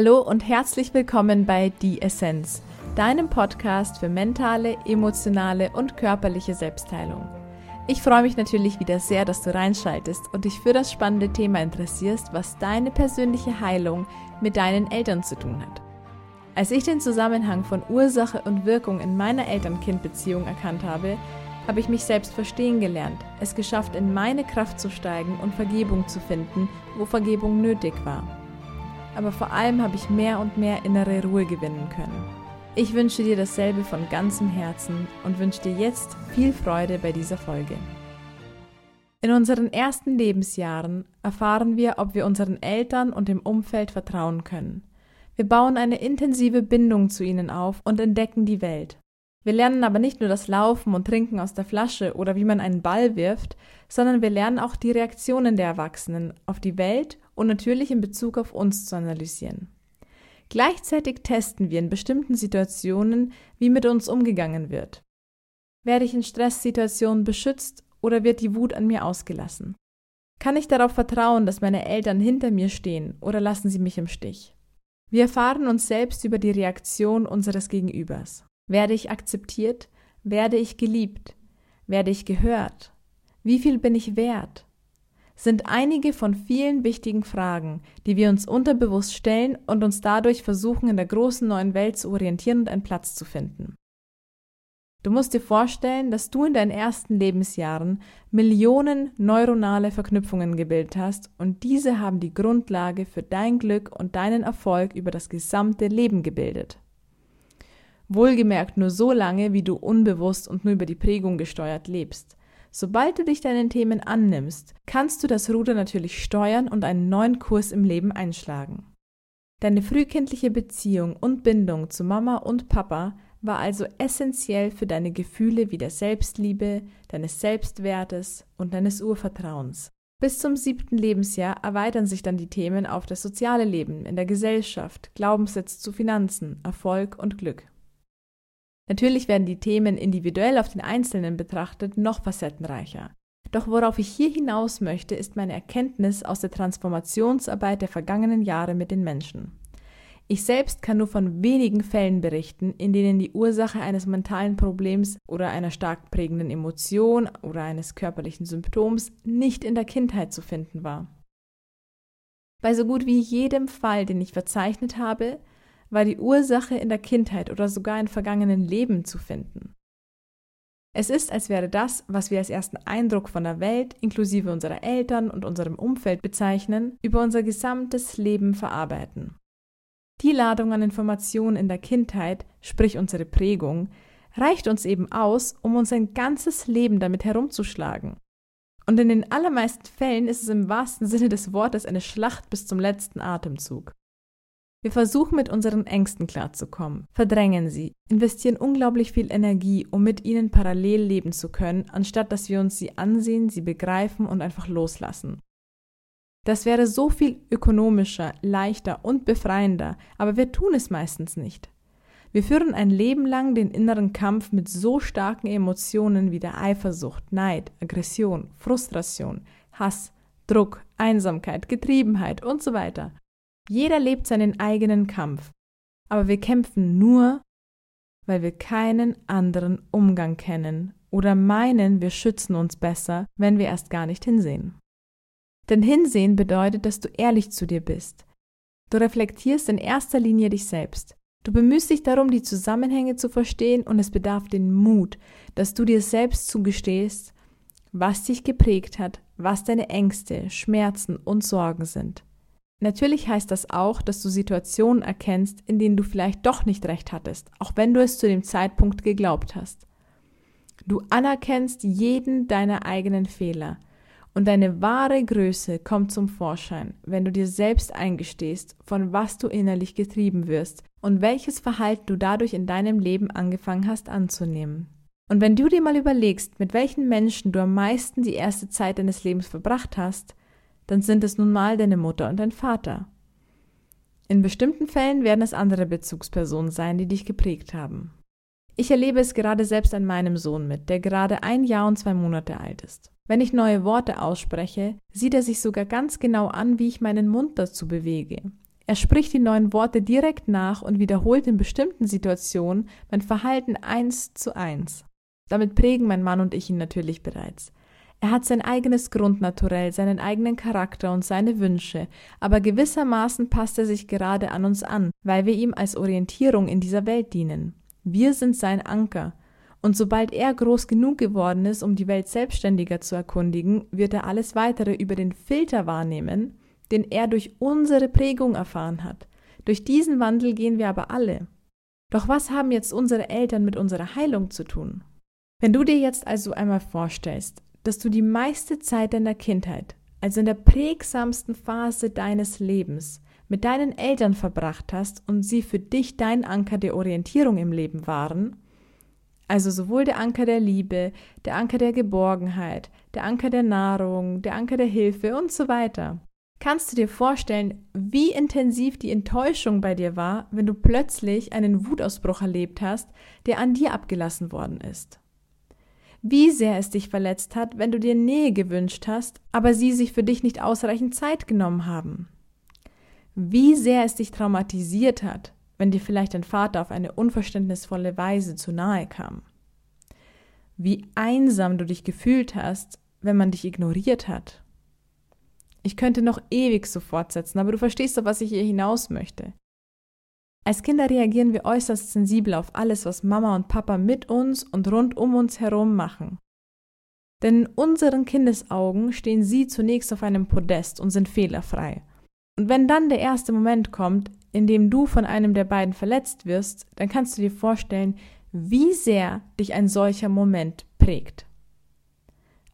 Hallo und herzlich willkommen bei Die Essenz, deinem Podcast für mentale, emotionale und körperliche Selbstheilung. Ich freue mich natürlich wieder sehr, dass du reinschaltest und dich für das spannende Thema interessierst, was deine persönliche Heilung mit deinen Eltern zu tun hat. Als ich den Zusammenhang von Ursache und Wirkung in meiner Eltern-Kind-Beziehung erkannt habe, habe ich mich selbst verstehen gelernt, es geschafft, in meine Kraft zu steigen und Vergebung zu finden, wo Vergebung nötig war aber vor allem habe ich mehr und mehr innere Ruhe gewinnen können. Ich wünsche dir dasselbe von ganzem Herzen und wünsche dir jetzt viel Freude bei dieser Folge. In unseren ersten Lebensjahren erfahren wir, ob wir unseren Eltern und dem Umfeld vertrauen können. Wir bauen eine intensive Bindung zu ihnen auf und entdecken die Welt. Wir lernen aber nicht nur das Laufen und Trinken aus der Flasche oder wie man einen Ball wirft, sondern wir lernen auch die Reaktionen der Erwachsenen auf die Welt und natürlich in Bezug auf uns zu analysieren. Gleichzeitig testen wir in bestimmten Situationen, wie mit uns umgegangen wird. Werde ich in Stresssituationen beschützt oder wird die Wut an mir ausgelassen? Kann ich darauf vertrauen, dass meine Eltern hinter mir stehen oder lassen sie mich im Stich? Wir erfahren uns selbst über die Reaktion unseres Gegenübers. Werde ich akzeptiert? Werde ich geliebt? Werde ich gehört? Wie viel bin ich wert? sind einige von vielen wichtigen Fragen, die wir uns unterbewusst stellen und uns dadurch versuchen, in der großen neuen Welt zu orientieren und einen Platz zu finden. Du musst dir vorstellen, dass du in deinen ersten Lebensjahren Millionen neuronale Verknüpfungen gebildet hast und diese haben die Grundlage für dein Glück und deinen Erfolg über das gesamte Leben gebildet. Wohlgemerkt nur so lange, wie du unbewusst und nur über die Prägung gesteuert lebst. Sobald du dich deinen Themen annimmst, kannst du das Ruder natürlich steuern und einen neuen Kurs im Leben einschlagen. Deine frühkindliche Beziehung und Bindung zu Mama und Papa war also essentiell für deine Gefühle wie der Selbstliebe, deines Selbstwertes und deines Urvertrauens. Bis zum siebten Lebensjahr erweitern sich dann die Themen auf das soziale Leben in der Gesellschaft, Glaubenssätze zu Finanzen, Erfolg und Glück. Natürlich werden die Themen individuell auf den Einzelnen betrachtet noch facettenreicher. Doch worauf ich hier hinaus möchte, ist meine Erkenntnis aus der Transformationsarbeit der vergangenen Jahre mit den Menschen. Ich selbst kann nur von wenigen Fällen berichten, in denen die Ursache eines mentalen Problems oder einer stark prägenden Emotion oder eines körperlichen Symptoms nicht in der Kindheit zu finden war. Bei so gut wie jedem Fall, den ich verzeichnet habe, war die Ursache in der Kindheit oder sogar in vergangenen Leben zu finden. Es ist, als wäre das, was wir als ersten Eindruck von der Welt, inklusive unserer Eltern und unserem Umfeld bezeichnen, über unser gesamtes Leben verarbeiten. Die Ladung an Informationen in der Kindheit, sprich unsere Prägung, reicht uns eben aus, um uns ein ganzes Leben damit herumzuschlagen. Und in den allermeisten Fällen ist es im wahrsten Sinne des Wortes eine Schlacht bis zum letzten Atemzug. Wir versuchen mit unseren Ängsten klarzukommen, verdrängen sie, investieren unglaublich viel Energie, um mit ihnen parallel leben zu können, anstatt dass wir uns sie ansehen, sie begreifen und einfach loslassen. Das wäre so viel ökonomischer, leichter und befreiender, aber wir tun es meistens nicht. Wir führen ein Leben lang den inneren Kampf mit so starken Emotionen wie der Eifersucht, Neid, Aggression, Frustration, Hass, Druck, Einsamkeit, Getriebenheit und so weiter. Jeder lebt seinen eigenen Kampf, aber wir kämpfen nur, weil wir keinen anderen Umgang kennen oder meinen, wir schützen uns besser, wenn wir erst gar nicht hinsehen. Denn hinsehen bedeutet, dass du ehrlich zu dir bist. Du reflektierst in erster Linie dich selbst. Du bemühst dich darum, die Zusammenhänge zu verstehen und es bedarf den Mut, dass du dir selbst zugestehst, was dich geprägt hat, was deine Ängste, Schmerzen und Sorgen sind. Natürlich heißt das auch, dass du Situationen erkennst, in denen du vielleicht doch nicht recht hattest, auch wenn du es zu dem Zeitpunkt geglaubt hast. Du anerkennst jeden deiner eigenen Fehler und deine wahre Größe kommt zum Vorschein, wenn du dir selbst eingestehst, von was du innerlich getrieben wirst und welches Verhalten du dadurch in deinem Leben angefangen hast anzunehmen. Und wenn du dir mal überlegst, mit welchen Menschen du am meisten die erste Zeit deines Lebens verbracht hast, dann sind es nun mal deine Mutter und dein Vater. In bestimmten Fällen werden es andere Bezugspersonen sein, die dich geprägt haben. Ich erlebe es gerade selbst an meinem Sohn mit, der gerade ein Jahr und zwei Monate alt ist. Wenn ich neue Worte ausspreche, sieht er sich sogar ganz genau an, wie ich meinen Mund dazu bewege. Er spricht die neuen Worte direkt nach und wiederholt in bestimmten Situationen mein Verhalten eins zu eins. Damit prägen mein Mann und ich ihn natürlich bereits. Er hat sein eigenes Grundnaturell, seinen eigenen Charakter und seine Wünsche, aber gewissermaßen passt er sich gerade an uns an, weil wir ihm als Orientierung in dieser Welt dienen. Wir sind sein Anker. Und sobald er groß genug geworden ist, um die Welt selbstständiger zu erkundigen, wird er alles weitere über den Filter wahrnehmen, den er durch unsere Prägung erfahren hat. Durch diesen Wandel gehen wir aber alle. Doch was haben jetzt unsere Eltern mit unserer Heilung zu tun? Wenn du dir jetzt also einmal vorstellst, dass du die meiste Zeit deiner Kindheit, also in der prägsamsten Phase deines Lebens, mit deinen Eltern verbracht hast und sie für dich dein Anker der Orientierung im Leben waren, also sowohl der Anker der Liebe, der Anker der Geborgenheit, der Anker der Nahrung, der Anker der Hilfe und so weiter. Kannst du dir vorstellen, wie intensiv die Enttäuschung bei dir war, wenn du plötzlich einen Wutausbruch erlebt hast, der an dir abgelassen worden ist? Wie sehr es dich verletzt hat, wenn du dir Nähe gewünscht hast, aber sie sich für dich nicht ausreichend Zeit genommen haben. Wie sehr es dich traumatisiert hat, wenn dir vielleicht dein Vater auf eine unverständnisvolle Weise zu nahe kam. Wie einsam du dich gefühlt hast, wenn man dich ignoriert hat. Ich könnte noch ewig so fortsetzen, aber du verstehst doch, was ich hier hinaus möchte. Als Kinder reagieren wir äußerst sensibel auf alles, was Mama und Papa mit uns und rund um uns herum machen. Denn in unseren Kindesaugen stehen sie zunächst auf einem Podest und sind fehlerfrei. Und wenn dann der erste Moment kommt, in dem du von einem der beiden verletzt wirst, dann kannst du dir vorstellen, wie sehr dich ein solcher Moment prägt.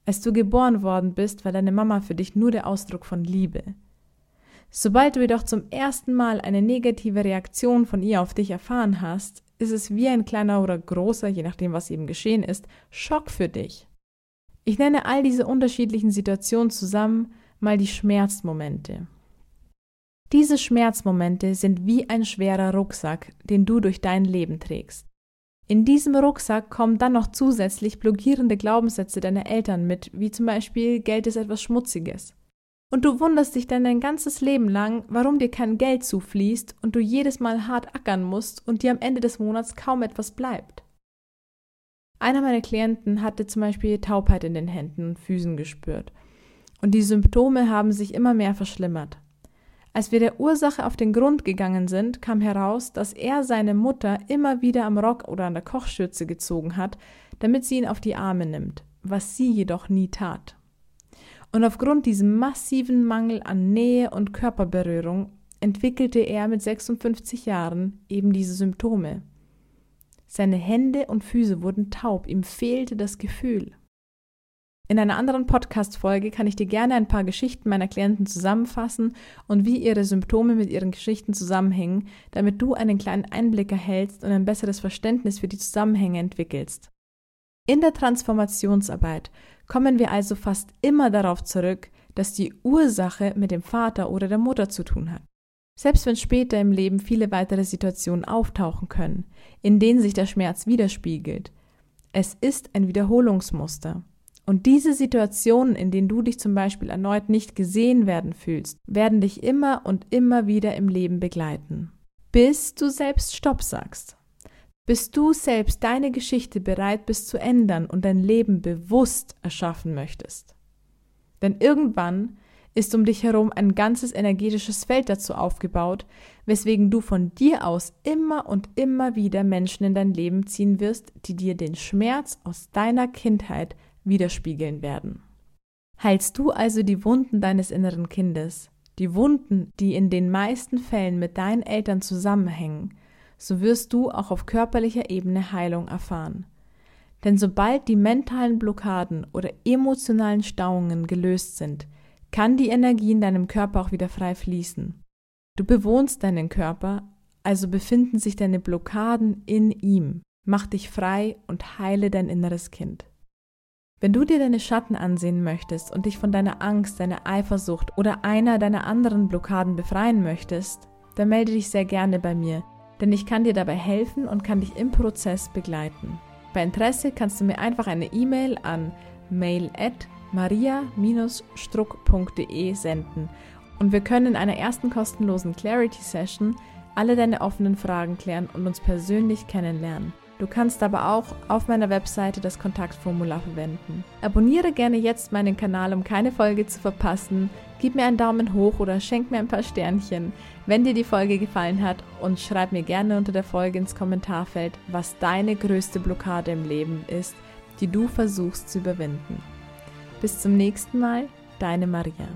Als du geboren worden bist, war deine Mama für dich nur der Ausdruck von Liebe. Sobald du jedoch zum ersten Mal eine negative Reaktion von ihr auf dich erfahren hast, ist es wie ein kleiner oder großer, je nachdem was eben geschehen ist, Schock für dich. Ich nenne all diese unterschiedlichen Situationen zusammen mal die Schmerzmomente. Diese Schmerzmomente sind wie ein schwerer Rucksack, den du durch dein Leben trägst. In diesem Rucksack kommen dann noch zusätzlich blockierende Glaubenssätze deiner Eltern mit, wie zum Beispiel Geld ist etwas Schmutziges. Und du wunderst dich dann dein ganzes Leben lang, warum dir kein Geld zufließt und du jedes Mal hart ackern musst und dir am Ende des Monats kaum etwas bleibt. Einer meiner Klienten hatte zum Beispiel Taubheit in den Händen und Füßen gespürt. Und die Symptome haben sich immer mehr verschlimmert. Als wir der Ursache auf den Grund gegangen sind, kam heraus, dass er seine Mutter immer wieder am Rock oder an der Kochschürze gezogen hat, damit sie ihn auf die Arme nimmt, was sie jedoch nie tat. Und aufgrund diesem massiven Mangel an Nähe und Körperberührung entwickelte er mit 56 Jahren eben diese Symptome. Seine Hände und Füße wurden taub, ihm fehlte das Gefühl. In einer anderen Podcast-Folge kann ich dir gerne ein paar Geschichten meiner Klienten zusammenfassen und wie ihre Symptome mit ihren Geschichten zusammenhängen, damit du einen kleinen Einblick erhältst und ein besseres Verständnis für die Zusammenhänge entwickelst. In der Transformationsarbeit kommen wir also fast immer darauf zurück, dass die Ursache mit dem Vater oder der Mutter zu tun hat. Selbst wenn später im Leben viele weitere Situationen auftauchen können, in denen sich der Schmerz widerspiegelt, es ist ein Wiederholungsmuster. Und diese Situationen, in denen du dich zum Beispiel erneut nicht gesehen werden fühlst, werden dich immer und immer wieder im Leben begleiten, bis du selbst Stopp sagst. Bist du selbst deine Geschichte bereit bist zu ändern und dein Leben bewusst erschaffen möchtest? Denn irgendwann ist um dich herum ein ganzes energetisches Feld dazu aufgebaut, weswegen du von dir aus immer und immer wieder Menschen in dein Leben ziehen wirst, die dir den Schmerz aus deiner Kindheit widerspiegeln werden. Heilst du also die Wunden deines inneren Kindes, die Wunden, die in den meisten Fällen mit deinen Eltern zusammenhängen, so wirst du auch auf körperlicher Ebene Heilung erfahren. Denn sobald die mentalen Blockaden oder emotionalen Stauungen gelöst sind, kann die Energie in deinem Körper auch wieder frei fließen. Du bewohnst deinen Körper, also befinden sich deine Blockaden in ihm. Mach dich frei und heile dein inneres Kind. Wenn du dir deine Schatten ansehen möchtest und dich von deiner Angst, deiner Eifersucht oder einer deiner anderen Blockaden befreien möchtest, dann melde dich sehr gerne bei mir denn ich kann dir dabei helfen und kann dich im Prozess begleiten. Bei Interesse kannst du mir einfach eine E-Mail an mail at maria-struck.de senden Und wir können in einer ersten kostenlosen Clarity Session alle deine offenen Fragen klären und uns persönlich kennenlernen. Du kannst aber auch auf meiner Webseite das Kontaktformular verwenden. Abonniere gerne jetzt meinen Kanal, um keine Folge zu verpassen. Gib mir einen Daumen hoch oder schenk mir ein paar Sternchen, wenn dir die Folge gefallen hat und schreib mir gerne unter der Folge ins Kommentarfeld, was deine größte Blockade im Leben ist, die du versuchst zu überwinden. Bis zum nächsten Mal, deine Maria.